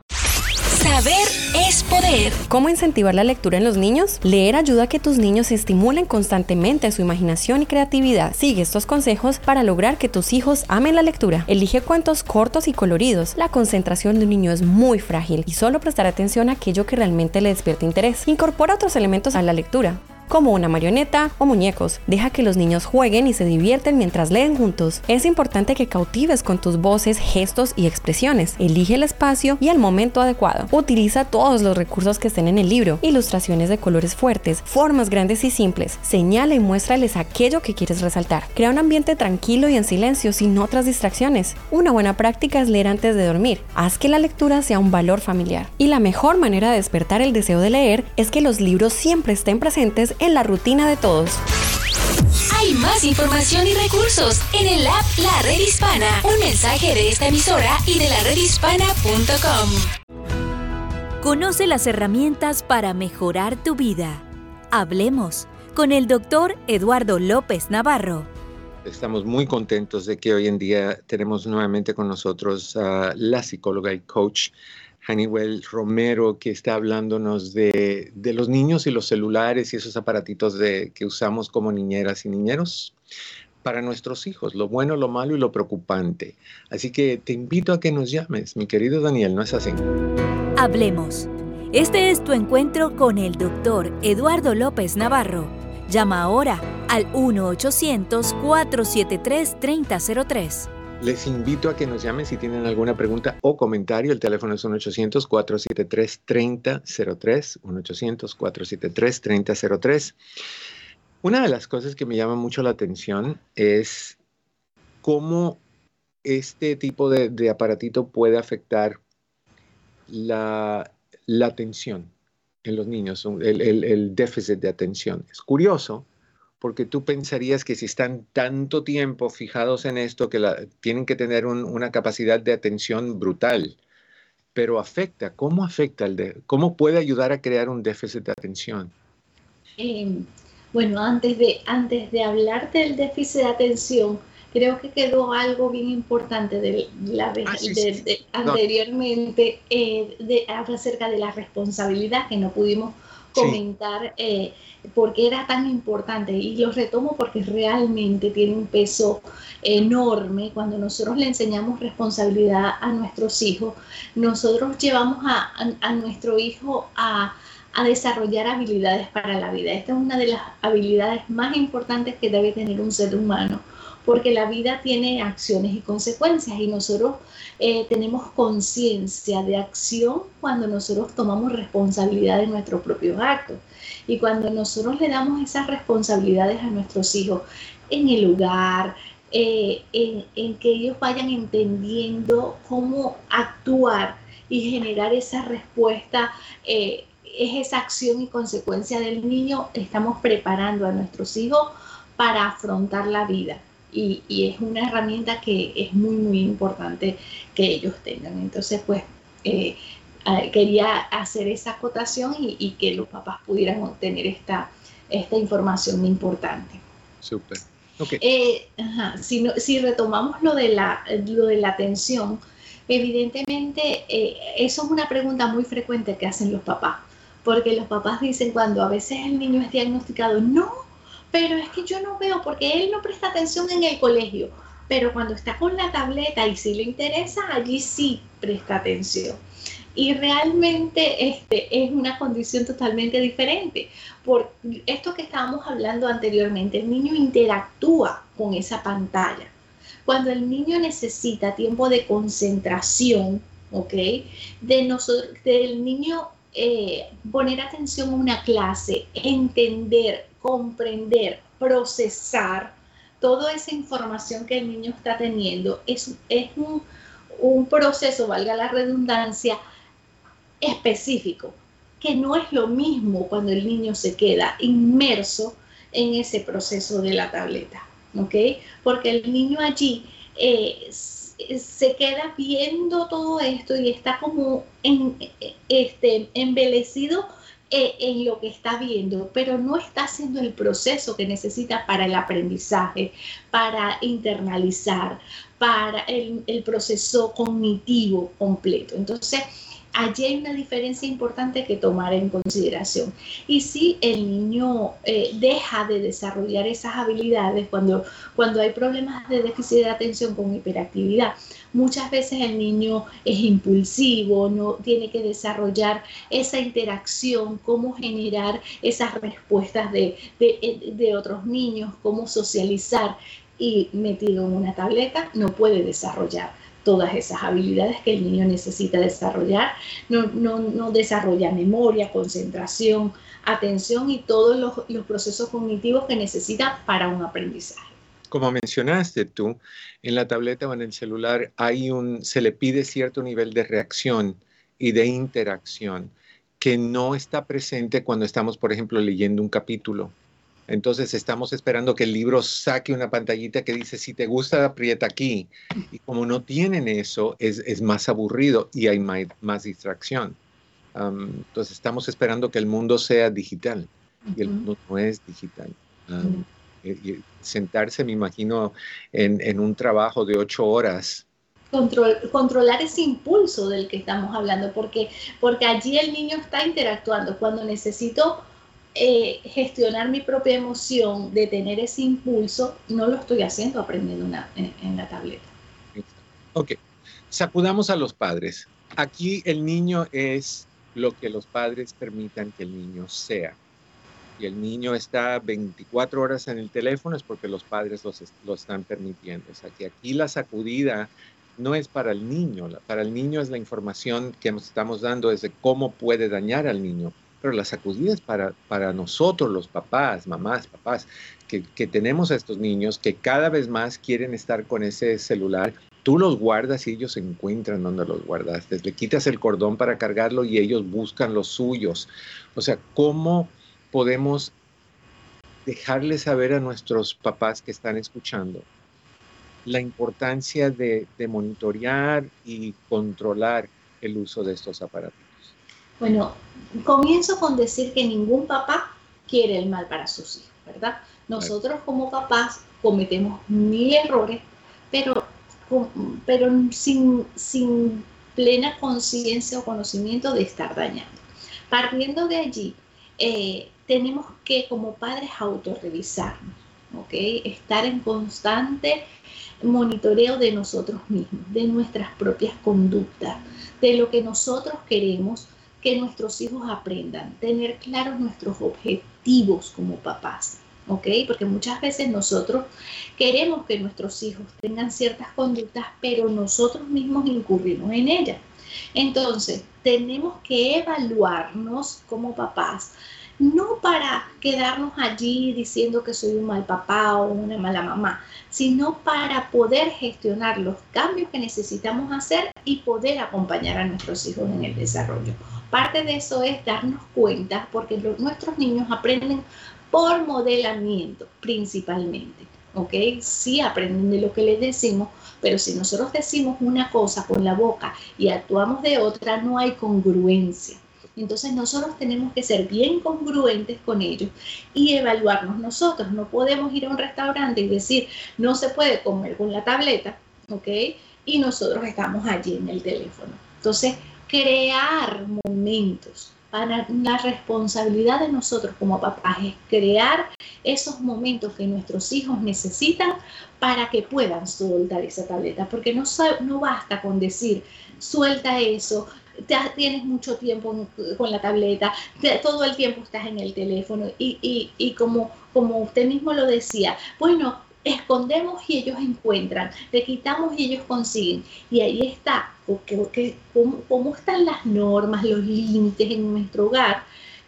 Saber es poder. ¿Cómo incentivar la lectura en los niños? Leer ayuda a que tus niños estimulen constantemente su imaginación y creatividad. Sigue estos consejos para lograr que tus hijos amen la lectura. Elige cuentos cortos y coloridos. La concentración de un niño es muy frágil y solo prestar atención a aquello que realmente le despierte interés. Incorpora otros elementos a la lectura como una marioneta o muñecos. Deja que los niños jueguen y se divierten mientras leen juntos. Es importante que cautives con tus voces, gestos y expresiones. Elige el espacio y el momento adecuado. Utiliza todos los recursos que estén en el libro, ilustraciones de colores fuertes, formas grandes y simples. Señala y muéstrales aquello que quieres resaltar. Crea un ambiente tranquilo y en silencio, sin otras distracciones. Una buena práctica es leer antes de dormir. Haz que la lectura sea un valor familiar. Y la mejor manera de despertar el deseo de leer es que los libros siempre estén presentes en la rutina de todos. Hay más información y recursos en el app La Red Hispana. Un mensaje de esta emisora y de la redhispana.com. Conoce las herramientas para mejorar tu vida. Hablemos con el doctor Eduardo López Navarro. Estamos muy contentos de que hoy en día tenemos nuevamente con nosotros a la psicóloga y coach Hannibal Romero, que está hablándonos de, los niños y los celulares y esos aparatitos de, que usamos como niñeras y niñeros para nuestros hijos, lo bueno, lo malo y lo preocupante. Así que te invito a que nos llames, mi querido Daniel, ¿no es así? Hablemos. Este es tu encuentro con el doctor Eduardo López Navarro. Llama ahora al 1-800-473-3003. Les invito a que nos llamen si tienen alguna pregunta o comentario. El teléfono es 1-800-473-3003. 1-800-473-3003. Una de las cosas que me llama mucho la atención es cómo este tipo de, aparatito puede afectar la, atención en los niños, el, el déficit de atención. Es curioso porque tú pensarías que si están tanto tiempo fijados en esto, que tienen que tener una capacidad de atención brutal, pero afecta, ¿cómo afecta el de, cómo puede ayudar a crear un déficit de atención? Em, bueno, antes de, antes de hablar del déficit de atención, creo que quedó algo bien importante de la vez ah, anteriormente eh, de, acerca de la responsabilidad que no pudimos comentar eh, por qué era tan importante. Y lo retomo porque realmente tiene un peso enorme. Cuando nosotros le enseñamos responsabilidad a nuestros hijos, nosotros llevamos a, a, nuestro hijo a, a desarrollar habilidades para la vida. Esta es una de las habilidades más importantes que debe tener un ser humano porque la vida tiene acciones y consecuencias y nosotros eh, tenemos conciencia de acción cuando nosotros tomamos responsabilidad de nuestros propios actos y cuando nosotros le damos esas responsabilidades a nuestros hijos en el hogar, eh, en, que ellos vayan entendiendo cómo actuar y generar esa respuesta. Eh, es esa acción y consecuencia del niño, estamos preparando a nuestros hijos para afrontar la vida y, es una herramienta que es muy, muy importante que ellos tengan. Entonces, pues, eh, quería hacer esa acotación y, que los papás pudieran obtener esta, esta información importante. Súper. Eh, si, si, retomamos lo de la, lo de la atención, evidentemente eh, eso es una pregunta muy frecuente que hacen los papás, porque los papás dicen cuando a veces el niño es diagnosticado, no, pero es que yo no veo porque él no presta atención en el colegio, pero cuando está con la tableta y si le interesa, allí sí presta atención. Y realmente este, es una condición totalmente diferente. Por esto que estábamos hablando anteriormente, el niño interactúa con esa pantalla. Cuando el niño necesita tiempo de concentración, ¿ok? De nosotros, del niño eh, poner atención a una clase, entender, comprender, procesar toda esa información que el niño está teniendo. Es, es un, un proceso, valga la redundancia, específico, que no es lo mismo cuando el niño se queda inmerso en ese proceso de la tableta, ¿ok? Porque el niño allí eh, se queda viendo todo esto y está como en, este, embelecido eh, en lo que está viendo, pero no está haciendo el proceso que necesita para el aprendizaje, para internalizar, para el, proceso cognitivo completo. Entonces, allí hay una diferencia importante que tomar en consideración. Y si el niño eh, deja de desarrollar esas habilidades cuando, cuando hay problemas de déficit de atención con hiperactividad, muchas veces el niño es impulsivo, no tiene que desarrollar esa interacción, cómo generar esas respuestas de, de otros niños, cómo socializar y metido en una tableta no puede desarrollar todas esas habilidades que el niño necesita desarrollar, no, no, desarrolla memoria, concentración, atención y todos los, los procesos cognitivos que necesita para un aprendizaje. Como mencionaste tú, en la tableta o en el celular hay un, se le pide cierto nivel de reacción y de interacción que no está presente cuando estamos, por ejemplo, leyendo un capítulo entonces estamos esperando que el libro saque una pantallita que dice, si te gusta, aprieta aquí. Y como no tienen eso, es, más aburrido y hay más, distracción. entonces estamos esperando que el mundo sea digital y el mundo no es digital. sentarse, me imagino, en, un trabajo de ocho horas controlar ese impulso del que estamos hablando, porque, porque allí el niño está interactuando. Cuando necesito eh, gestionar mi propia emoción, de tener ese impulso, no lo estoy haciendo aprendiendo en, la tableta. Ok, sacudamos a los padres. Aquí el niño es lo que los padres permitan que el niño sea. Y el niño está 24 horas en el teléfono es porque los padres lo están permitiendo. O sea, que aquí la sacudida no es para el niño, para el niño es la información que nos estamos dando es de cómo puede dañar al niño pero la sacudida es para, para nosotros, los papás, mamás, papás, que, que, tenemos a estos niños que cada vez más quieren estar con ese celular. Tú los guardas y ellos encuentran donde los guardaste. Le quitas el cordón para cargarlo y ellos buscan los suyos. O sea, ¿cómo podemos dejarles saber a nuestros papás que están escuchando la importancia de, de monitorear y controlar el uso de estos aparatos? Bueno, comienzo con decir que ningún papá quiere el mal para sus hijos, ¿verdad? Nosotros como papás cometemos mil errores, pero, pero sin, sin plena conciencia o conocimiento de estar dañando. Partiendo de allí, eh, tenemos que como padres autorrevisarnos, ¿ok? Estar en constante monitoreo de nosotros mismos, de nuestras propias conductas, de lo que nosotros queremos que nuestros hijos aprendan, tener claros nuestros objetivos como papás, ¿ok? Porque muchas veces nosotros queremos que nuestros hijos tengan ciertas conductas, pero nosotros mismos incurrimos en ellas. Entonces, tenemos que evaluarnos como papás, no para quedarnos allí diciendo que soy un mal papá o una mala mamá, sino para poder gestionar los cambios que necesitamos hacer y poder acompañar a nuestros hijos en el desarrollo. Parte de eso es darnos cuenta, porque nuestros niños aprenden por modelamiento principalmente. ¿ok? Sí aprenden de lo que les decimos, pero si nosotros decimos una cosa con la boca y actuamos de otra, no hay congruencia. Entonces nosotros tenemos que ser bien congruentes con ellos y evaluarnos nosotros. No podemos ir a un restaurante y decir, no se puede comer con la tableta, ¿ok? Y nosotros estamos allí en el teléfono. Entonces, crear momentos. Para la responsabilidad de nosotros como papás es crear esos momentos que nuestros hijos necesitan para que puedan soltar esa tableta, porque no, no basta con decir, suelta eso, tienes mucho tiempo con la tableta, todo el tiempo estás en el teléfono y, y, y como, como usted mismo lo decía, bueno, escondemos y ellos encuentran, le quitamos y ellos consiguen. Y ahí está, porque, cómo, están las normas, los límites en nuestro hogar,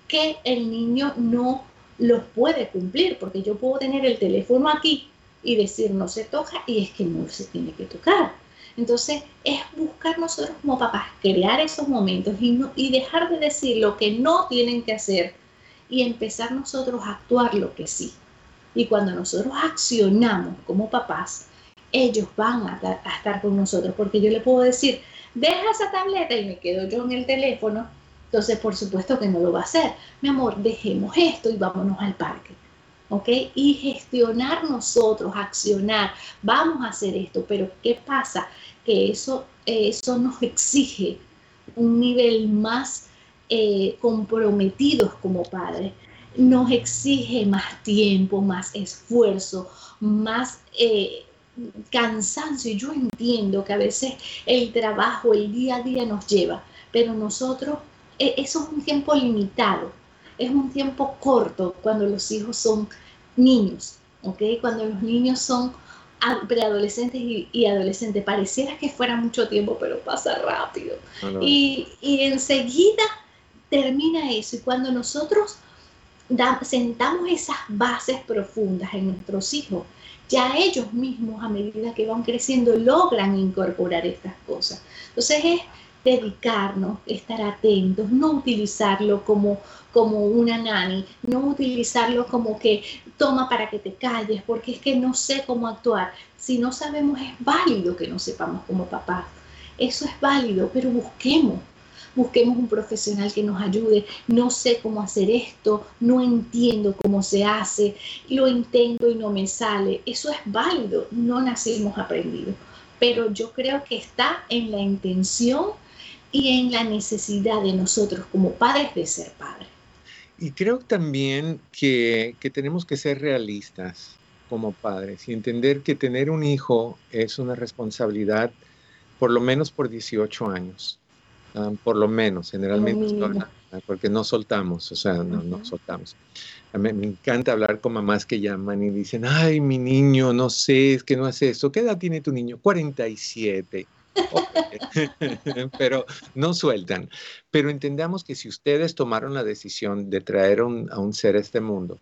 que el niño no los puede cumplir, porque yo puedo tener el teléfono aquí y decir no se toca y es que no se tiene que tocar. Entonces es buscar nosotros como papás, crear esos momentos y, y dejar de decir lo que no tienen que hacer y empezar nosotros a actuar lo que sí. Y cuando nosotros accionamos como papás, ellos van a, estar con nosotros, porque yo le puedo decir, deja esa tableta y me quedo yo en el teléfono, entonces por supuesto que no lo va a hacer. Mi amor, dejemos esto y vámonos al parque. ¿Ok? Y gestionar nosotros, accionar, vamos a hacer esto, pero ¿qué pasa? Que eso, eso nos exige un nivel más eh, comprometidos como padres, nos exige más tiempo, más esfuerzo, más eh, cansancio. Y yo entiendo que a veces el trabajo, el día a día nos lleva, pero nosotros, e, eso es un tiempo limitado, es un tiempo corto cuando los hijos son niños, ¿ok? Cuando los niños son preadolescentes y, adolescentes. Pareciera que fuera mucho tiempo, pero pasa rápido. y, y, enseguida termina eso. Y cuando nosotros sentamos esas bases profundas en nuestros hijos, ya ellos mismos a medida que van creciendo logran incorporar estas cosas. Entonces es dedicarnos, estar atentos, no utilizarlo como, como una nani, no utilizarlo como que toma para que te calles, porque es que no sé cómo actuar. Si no sabemos, es válido que no sepamos como papás. Eso es válido, pero busquemos, busquemos un profesional que nos ayude. No sé cómo hacer esto, no entiendo cómo se hace, lo intento y no me sale. Eso es válido, no nacimos aprendidos. Pero yo creo que está en la intención y en la necesidad de nosotros como padres de ser padres. Y creo también que, que, tenemos que ser realistas como padres y entender que tener un hijo es una responsabilidad por lo menos por 18 años. Ah, por lo menos, generalmente, porque no soltamos, o sea, no, no soltamos. Me, me, encanta hablar con mamás que llaman y dicen, ay, mi niño, no sé, es que no hace eso. ¿Qué edad tiene tu niño? 47. <laughs> pero no sueltan. Pero entendamos que si ustedes tomaron la decisión de traer a un ser a este mundo,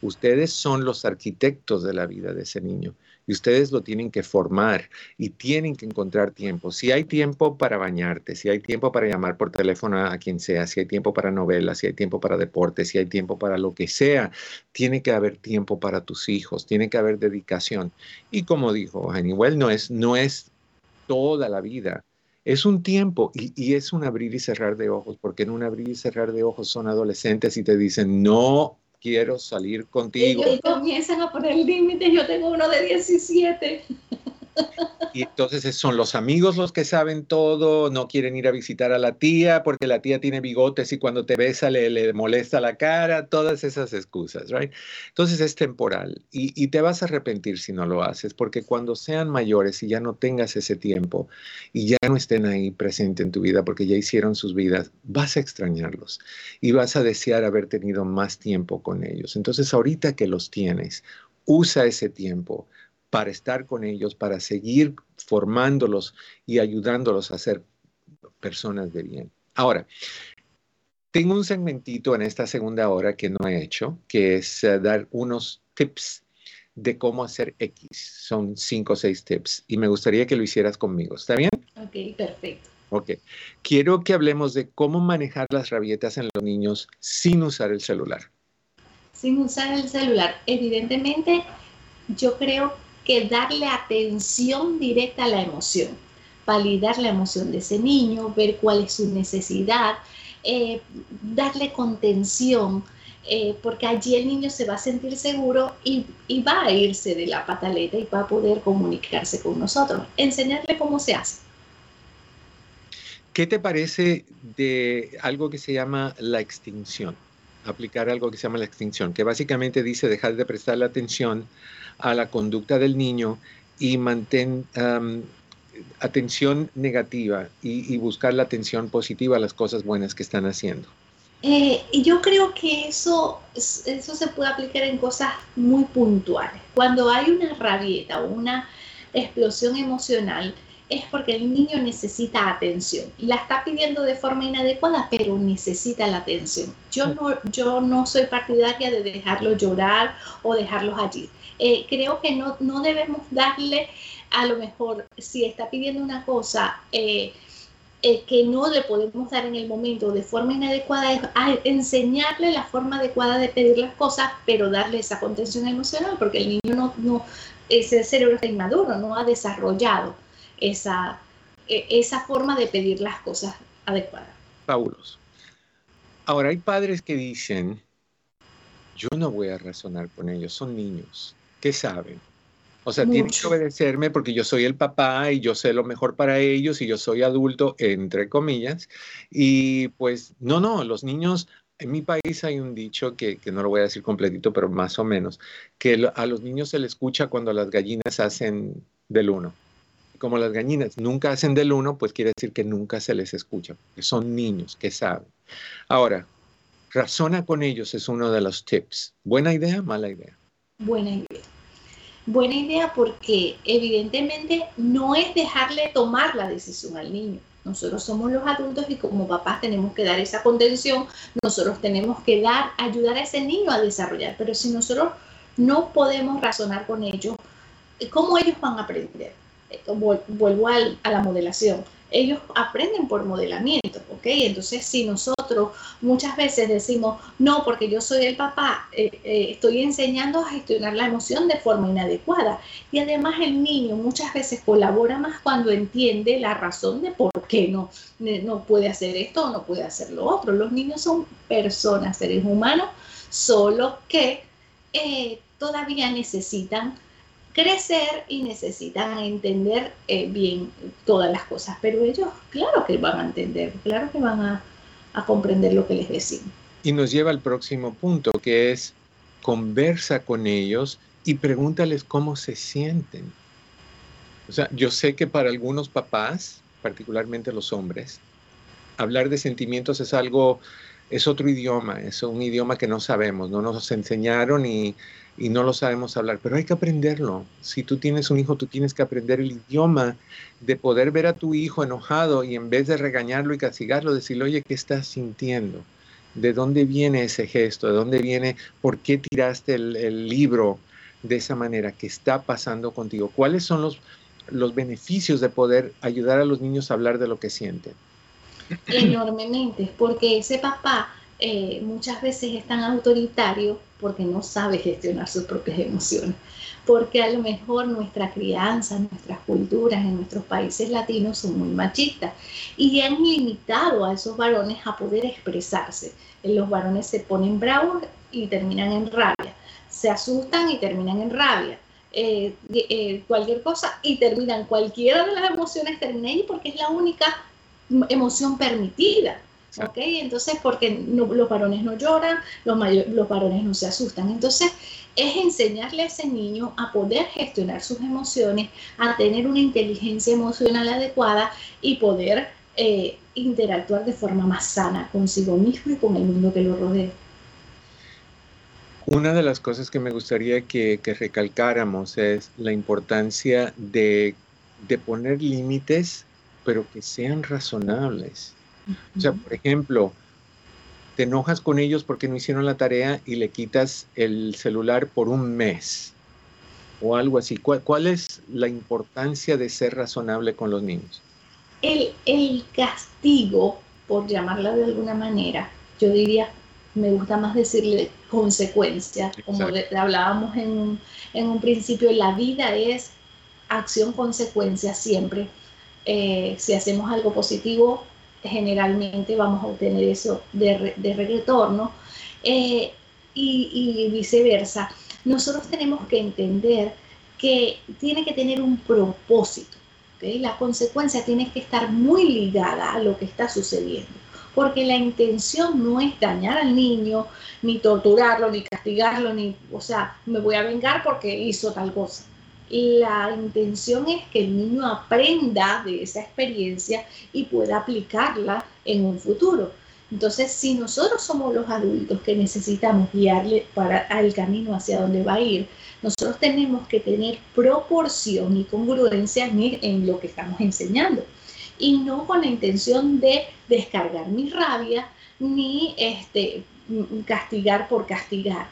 ustedes son los arquitectos de la vida de ese niño y ustedes lo tienen que formar y tienen que encontrar tiempo. Si hay tiempo para bañarte, si hay tiempo para llamar por teléfono a quien sea, si hay tiempo para novelas, si hay tiempo para deportes, si hay tiempo para lo que sea, tiene que haber tiempo para tus hijos, tiene que haber dedicación. Y como dijo Hannibal, no es, no es toda la vida. Es un tiempo y, es un abrir y cerrar de ojos, porque en un abrir y cerrar de ojos son adolescentes y te dicen, no quiero salir contigo. Y, comienzan a poner límites, yo tengo uno de 17. Y entonces son los amigos los que saben todo, no quieren ir a visitar a la tía porque la tía tiene bigotes y cuando te besa le, le molesta la cara, todas esas excusas, ¿right? Entonces es temporal y, y, te vas a arrepentir si no lo haces porque cuando sean mayores y ya no tengas ese tiempo y ya no estén ahí presente en tu vida porque ya hicieron sus vidas, vas a extrañarlos y vas a desear haber tenido más tiempo con ellos. Entonces ahorita que los tienes, usa ese tiempo para estar con ellos, para seguir formándolos y ayudándolos a ser personas de bien. Ahora, tengo un segmentito en esta segunda hora que no he hecho, que es eh, dar unos tips de cómo hacer X. Son cinco o seis tips y me gustaría que lo hicieras conmigo. ¿Está bien? Ok, perfecto. Ok. Quiero que hablemos de cómo manejar las rabietas en los niños sin usar el celular. Sin usar el celular. Evidentemente, yo creo que darle atención directa a la emoción, validar la emoción de ese niño, ver cuál es su necesidad, eh, darle contención, eh, porque allí el niño se va a sentir seguro y, y, va a irse de la pataleta y va a poder comunicarse con nosotros, enseñarle cómo se hace. ¿Qué te parece de algo que se llama la extinción? Aplicar algo que se llama la extinción, que básicamente dice dejar de prestarle atención a la conducta del niño y mantén atención negativa y, buscar la atención positiva a las cosas buenas que están haciendo. Eh, y yo creo que eso, eso se puede aplicar en cosas muy puntuales. Cuando hay una rabieta o una explosión emocional, es porque el niño necesita atención. La está pidiendo de forma inadecuada, pero necesita la atención. Yo no, yo no soy partidaria de dejarlo llorar o dejarlos allí. Eh, creo que no, no, debemos darle, a lo mejor, si está pidiendo una cosa eh, eh, que no le podemos dar en el momento de forma inadecuada, es enseñarle la forma adecuada de pedir las cosas, pero darle esa contención emocional, porque el niño no, no ese cerebro está inmaduro, no ha desarrollado esa, e, esa forma de pedir las cosas adecuadas. Fabuloso. Ahora hay padres que dicen, yo no voy a razonar con ellos, son niños. ¿Qué saben? O sea, tienen que obedecerme porque yo soy el papá y yo sé lo mejor para ellos y yo soy adulto, entre comillas. Y pues, no, no, los niños, en mi país hay un dicho que, que no lo voy a decir completito, pero más o menos, que a los niños se les escucha cuando las gallinas hacen del uno. Como las gallinas nunca hacen del uno, pues quiere decir que nunca se les escucha, que son niños que saben. Ahora, razona con ellos es uno de los tips. ¿Buena idea? Mala idea. Buena idea buena idea porque evidentemente no es dejarle tomar la decisión al niño. Nosotros somos los adultos y como papás tenemos que dar esa contención, nosotros tenemos que dar, ayudar a ese niño a desarrollar. Pero si nosotros no podemos razonar con ellos, ¿cómo ellos van a aprender? Eh, vuelvo a la modelación ellos aprenden por modelamiento, ¿ok? Entonces, si nosotros muchas veces decimos, no, porque yo soy el papá, eh, eh, estoy enseñando a gestionar la emoción de forma inadecuada. Y además el niño muchas veces colabora más cuando entiende la razón de por qué no, no puede hacer esto o no puede hacer lo otro. Los niños son personas, seres humanos, solo que eh, todavía necesitan crecer y necesitan entender eh, bien todas las cosas, pero ellos claro que van a entender, claro que van a, a comprender lo que les decimos. Y nos lleva al próximo punto, que es conversa con ellos y pregúntales cómo se sienten. O sea, yo sé que para algunos papás, particularmente los hombres, hablar de sentimientos es algo, es otro idioma, es un idioma que no sabemos, no nos enseñaron y y no lo sabemos hablar, pero hay que aprenderlo. Si tú tienes un hijo, tú tienes que aprender el idioma de poder ver a tu hijo enojado y en vez de regañarlo y castigarlo, decirle, oye, ¿qué estás sintiendo? ¿De dónde viene ese gesto? ¿De dónde viene? ¿Por qué tiraste el, libro de esa manera? ¿Qué está pasando contigo? ¿Cuáles son los, los beneficios de poder ayudar a los niños a hablar de lo que sienten? Enormemente, porque ese papá eh, muchas veces es tan autoritario porque no sabe gestionar sus propias emociones, porque a lo mejor nuestra crianza, nuestras culturas en nuestros países latinos son muy machistas y han limitado a esos varones a poder expresarse. Los varones se ponen bravos y terminan en rabia, se asustan y terminan en rabia. Eh, eh, cualquier cosa y terminan, cualquiera de las emociones termina ahí porque es la única emoción permitida. ¿Ok? Entonces, porque los varones no lloran, los, los varones no se asustan. Entonces, es enseñarle a ese niño a poder gestionar sus emociones, a tener una inteligencia emocional adecuada y poder eh, interactuar de forma más sana consigo mismo y con el mundo que lo rodea. Una de las cosas que me gustaría que, que recalcáramos es la importancia de, de poner límites, pero que sean razonables. O sea, por ejemplo, te enojas con ellos porque no hicieron la tarea y le quitas el celular por un mes o algo así. ¿Cuál, es la importancia de ser razonable con los niños? El, el castigo, por llamarla de alguna manera, yo diría, me gusta más decirle consecuencia, como hablábamos en un, en un principio, la vida es acción-consecuencia siempre. Eh, si hacemos algo positivo, generalmente vamos a obtener eso de, de retorno eh, y, viceversa. Nosotros tenemos que entender que tiene que tener un propósito. La consecuencia tiene que estar muy ligada a lo que está sucediendo, porque la intención no es dañar al niño, ni torturarlo, ni castigarlo, ni, o sea, me voy a vengar porque hizo tal cosa la intención es que el niño aprenda de esa experiencia y pueda aplicarla en un futuro. Entonces, si nosotros somos los adultos que necesitamos guiarle para el camino hacia donde va a ir, nosotros tenemos que tener proporción y congruencia en, en lo que estamos enseñando y no con la intención de descargar mi rabia ni este castigar por castigar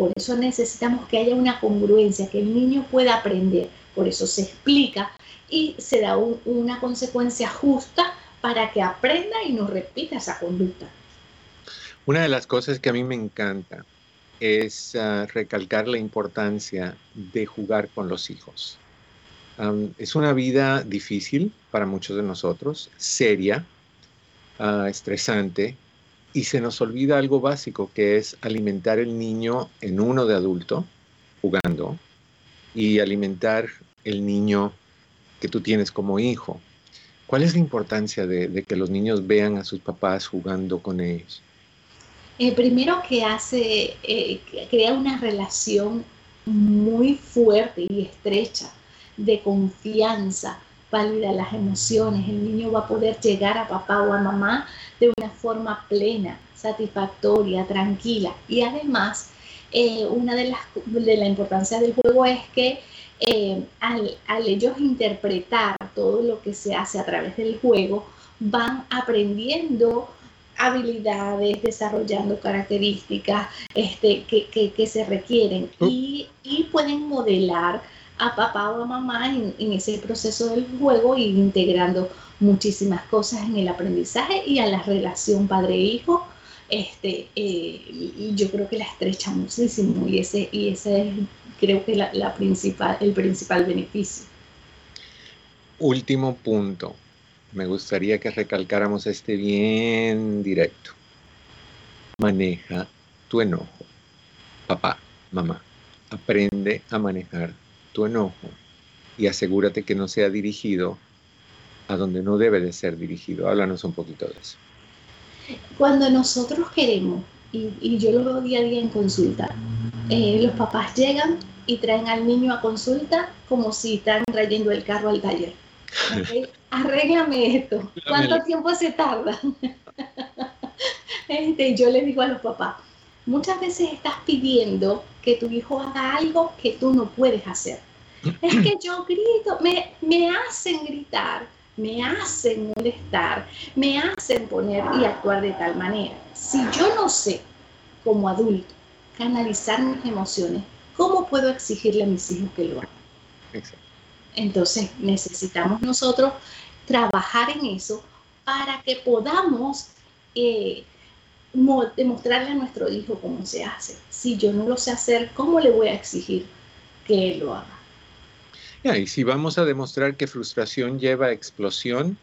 por eso necesitamos que haya una congruencia, que el niño pueda aprender. Por eso se explica y se da una consecuencia justa para que aprenda y no repita esa conducta. Una de las cosas que a mí me encanta es ah, recalcar la importancia de jugar con los hijos. es una vida difícil para muchos de nosotros, seria, ah, estresante, y se nos olvida algo básico que es alimentar el niño en uno de adulto, jugando, y alimentar el niño que tú tienes como hijo. ¿Cuál es la importancia de, que los niños vean a sus papás jugando con ellos? El primero que hace, eh, crea una relación muy fuerte y estrecha de confianza, válida las emociones. El niño va a poder llegar a papá o a mamá de una forma plena, satisfactoria, tranquila. Y además, eh, una de las de la importancia del juego es que eh, al, ellos interpretar todo lo que se hace a través del juego, van aprendiendo habilidades, desarrollando características este, que, se requieren oh. y, pueden modelar a papá o a mamá en, ese proceso del juego e integrando muchísimas cosas en el aprendizaje y a la relación padre-hijo. Este, eh, yo creo que la estrecha muchísimo y ese, y ese es creo que la, principal, el principal beneficio. Último punto. Me gustaría que recalcáramos este bien directo. Maneja tu enojo. Papá, mamá, aprende a manejar tu enojo y asegúrate que no sea dirigido a donde no debe de ser dirigido. Háblanos un poquito de eso. Cuando nosotros queremos, y, yo lo veo día a día en consulta, eh, los papás llegan y traen al niño a consulta como si están trayendo el carro al taller. <laughs> Arréglame esto. ¿Cuánto tiempo se tarda? <laughs> este, yo le digo a los papás, muchas veces estás pidiendo que tu hijo haga algo que tú no puedes hacer. <clears throat> Es que yo grito, me, me hacen gritar, me hacen molestar, me hacen poner y actuar de tal manera. Si yo no sé, como adulto, canalizar mis emociones, ¿cómo puedo exigirle a mis hijos que lo hagan? Entonces necesitamos nosotros trabajar en eso para que podamos eh, demostrarle a nuestro hijo cómo se hace. Si yo no lo sé hacer, ¿cómo le voy a exigir que él lo haga? y si vamos a demostrar que frustración lleva a explosión,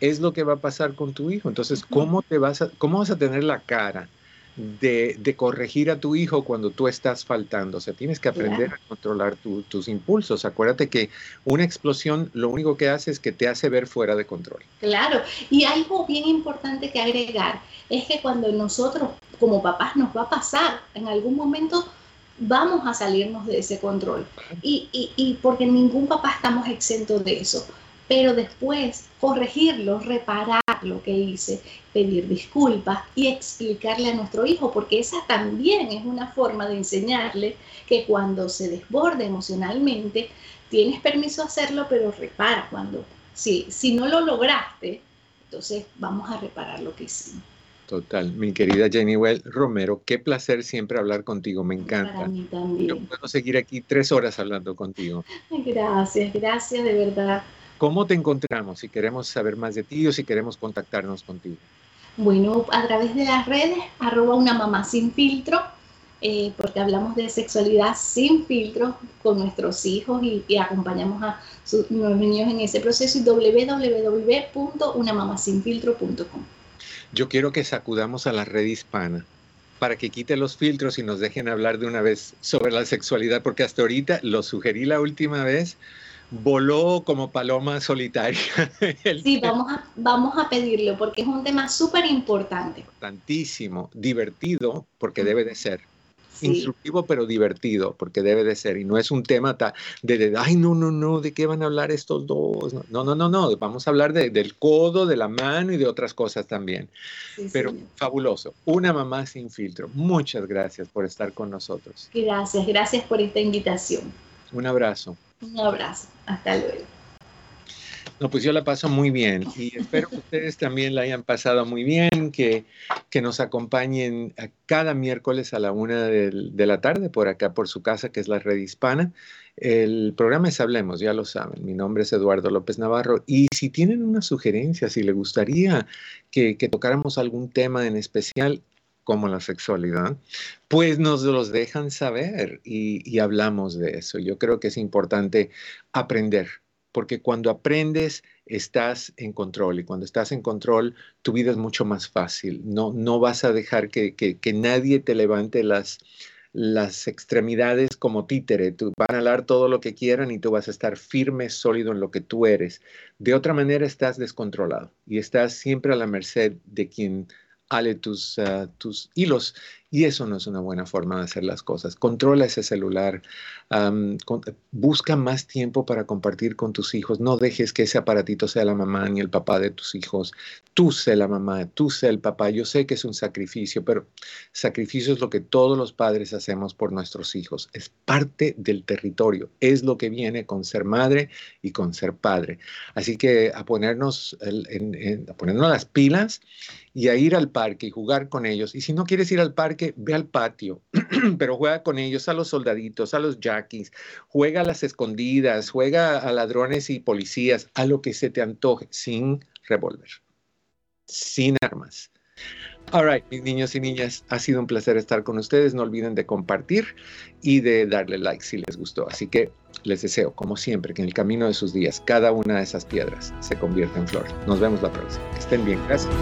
es lo que va a pasar con tu hijo. Entonces, ¿cómo, te vas a, ¿cómo vas a tener la cara de, corregir a tu hijo cuando tú estás faltando. O sea, tienes que aprender a controlar tus impulsos. Acuérdate que una explosión lo único que hace es que te hace ver fuera de control. Claro, y algo bien importante que agregar es que cuando nosotros como papás nos va a pasar, en algún momento vamos a salirnos de ese control. Y, y, y porque ningún papá estamos exentos de eso pero después corregirlo, reparar lo que hice, pedir disculpas y explicarle a nuestro hijo, porque esa también es una forma de enseñarle que cuando se desborde emocionalmente, tienes permiso de hacerlo, pero repara cuando, si, si no lo lograste, entonces vamos a reparar lo que hicimos. Total, mi querida Jenny Well Romero, qué placer siempre hablar contigo, me encanta. Para mí también. Yo puedo seguir aquí tres horas hablando contigo. Gracias, gracias de verdad. ¿Cómo te encontramos si queremos saber más de ti o si queremos contactarnos contigo? Bueno, a través de las redes, arroba una mamá sin filtro, eh, porque hablamos de sexualidad sin filtro con nuestros hijos y, acompañamos a sus, niños en ese proceso y www.unamamasinfiltro.com. Yo quiero que sacudamos a la red hispana para que quite los filtros y nos dejen hablar de una vez sobre la sexualidad, porque hasta ahorita lo sugerí la última vez, voló como paloma solitaria. <laughs> sí, vamos a, vamos a pedirlo porque es un tema súper importante. Importantísimo, divertido porque debe de ser. Instructivo pero divertido porque debe de ser y no es un tema de, de, ay no no no de qué van a hablar estos dos no no no no vamos a hablar de, del codo de la mano y de otras cosas también. Pero fabuloso una mamá sin filtro. Muchas gracias por estar con nosotros. Gracias gracias por esta invitación. Un abrazo un abrazo. Hasta luego. No, pues yo la paso muy bien y espero que ustedes también la hayan pasado muy bien, que, que nos acompañen cada miércoles a la una de, la tarde por acá, por su casa, que es la red hispana. El programa es Hablemos, ya lo saben. Mi nombre es Eduardo López Navarro y si tienen una sugerencia, si les gustaría que, que tocáramos algún tema en especial, como la sexualidad, pues nos los dejan saber y, hablamos de eso. Yo creo que es importante aprender, porque cuando aprendes estás en control y cuando estás en control tu vida es mucho más fácil. No, no vas a dejar que, nadie te levante las, las extremidades como títere, tú van a hablar todo lo que quieran y tú vas a estar firme, sólido en lo que tú eres. De otra manera estás descontrolado y estás siempre a la merced de quien ale tus, ah, tus hilos y eso no es una buena forma de hacer las cosas. Controla ese celular, busca más tiempo para compartir con tus hijos. No dejes que ese aparatito sea la mamá ni el papá de tus hijos. Tú sé la mamá, tú sé el papá. Yo sé que es un sacrificio, pero sacrificio es lo que todos los padres hacemos por nuestros hijos. Es parte del territorio. Es lo que viene con ser madre y con ser padre. Así que a ponernos, a ponernos las pilas y a ir al parque y jugar con ellos. Y si no quieres ir al ve al patio, <clears throat> pero juega con ellos, a los soldaditos, a los jackies, juega a las escondidas, juega a ladrones y policías, a lo que se te antoje, sin revólver, sin armas. All right, mis niños y niñas, ha sido un placer estar con ustedes. No olviden de compartir y de darle like si les gustó. Así que les deseo, como siempre, que en el camino de sus días cada una de esas piedras se convierta en flor. Nos vemos la próxima. Que estén bien. Gracias.